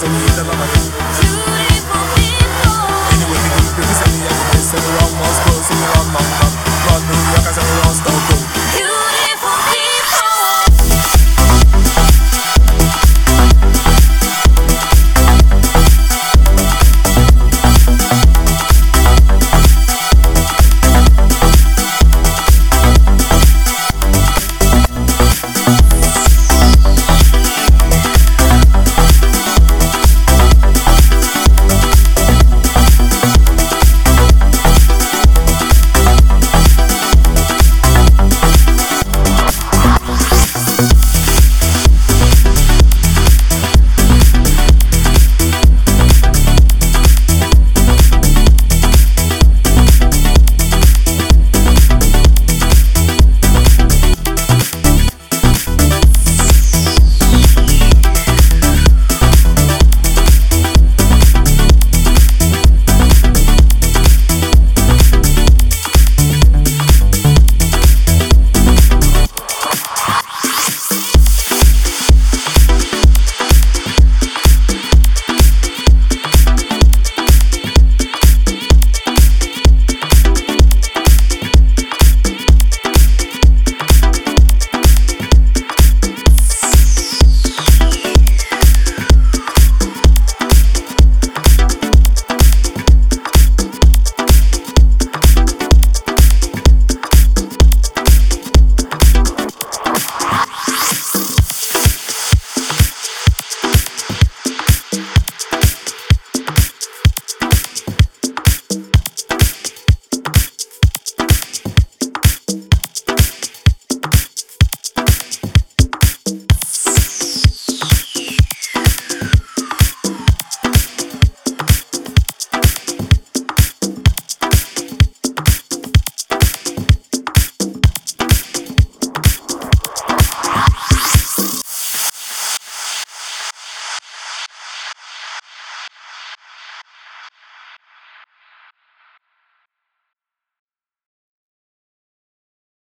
pharmacy